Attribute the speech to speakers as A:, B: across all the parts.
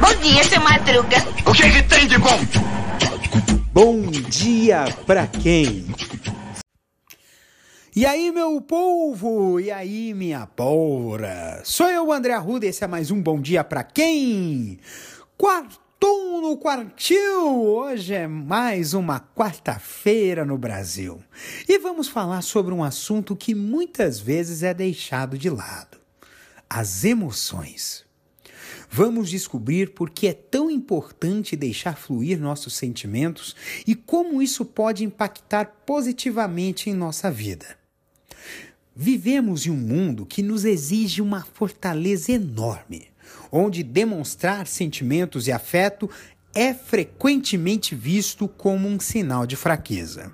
A: Bom dia, seu Madruga.
B: O que, que tem de bom?
C: Bom dia pra quem? E aí, meu povo? E aí, minha pólvora? Sou eu, André Arruda, e esse é mais um Bom Dia Pra Quem? Quartou no quartil! Hoje é mais uma quarta-feira no Brasil. E vamos falar sobre um assunto que muitas vezes é deixado de lado: as emoções. Vamos descobrir por que é tão importante deixar fluir nossos sentimentos e como isso pode impactar positivamente em nossa vida. Vivemos em um mundo que nos exige uma fortaleza enorme, onde demonstrar sentimentos e afeto é frequentemente visto como um sinal de fraqueza.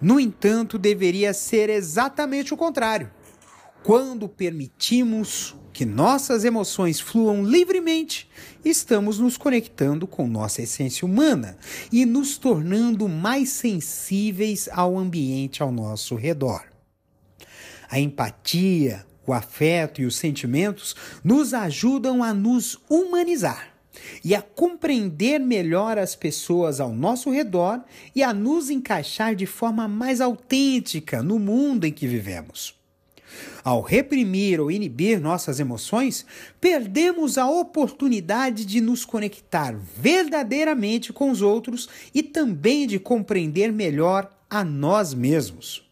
C: No entanto, deveria ser exatamente o contrário. Quando permitimos que nossas emoções fluam livremente, estamos nos conectando com nossa essência humana e nos tornando mais sensíveis ao ambiente ao nosso redor. A empatia, o afeto e os sentimentos nos ajudam a nos humanizar e a compreender melhor as pessoas ao nosso redor e a nos encaixar de forma mais autêntica no mundo em que vivemos. Ao reprimir ou inibir nossas emoções, perdemos a oportunidade de nos conectar verdadeiramente com os outros e também de compreender melhor a nós mesmos.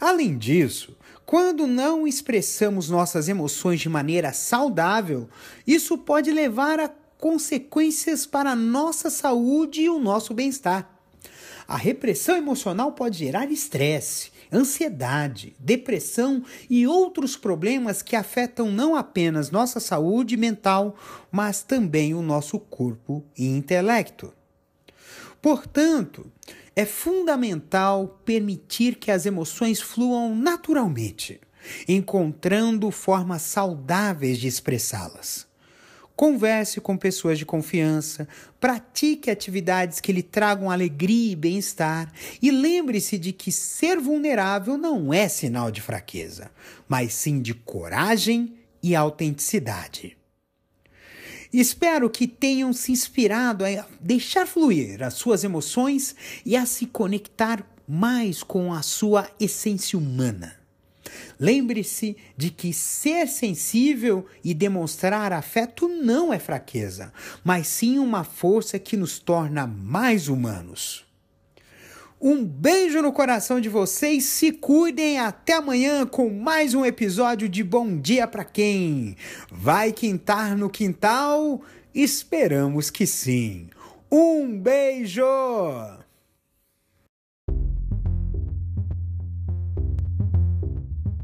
C: Além disso, quando não expressamos nossas emoções de maneira saudável, isso pode levar a consequências para a nossa saúde e o nosso bem-estar. A repressão emocional pode gerar estresse, ansiedade, depressão e outros problemas que afetam não apenas nossa saúde mental, mas também o nosso corpo e intelecto. Portanto, é fundamental permitir que as emoções fluam naturalmente, encontrando formas saudáveis de expressá-las. Converse com pessoas de confiança, pratique atividades que lhe tragam alegria e bem-estar e lembre-se de que ser vulnerável não é sinal de fraqueza, mas sim de coragem e autenticidade. Espero que tenham se inspirado a deixar fluir as suas emoções e a se conectar mais com a sua essência humana. Lembre-se de que ser sensível e demonstrar afeto não é fraqueza, mas sim uma força que nos torna mais humanos. Um beijo no coração de vocês, se cuidem até amanhã com mais um episódio de Bom Dia para quem vai quintar no quintal. Esperamos que sim. Um beijo.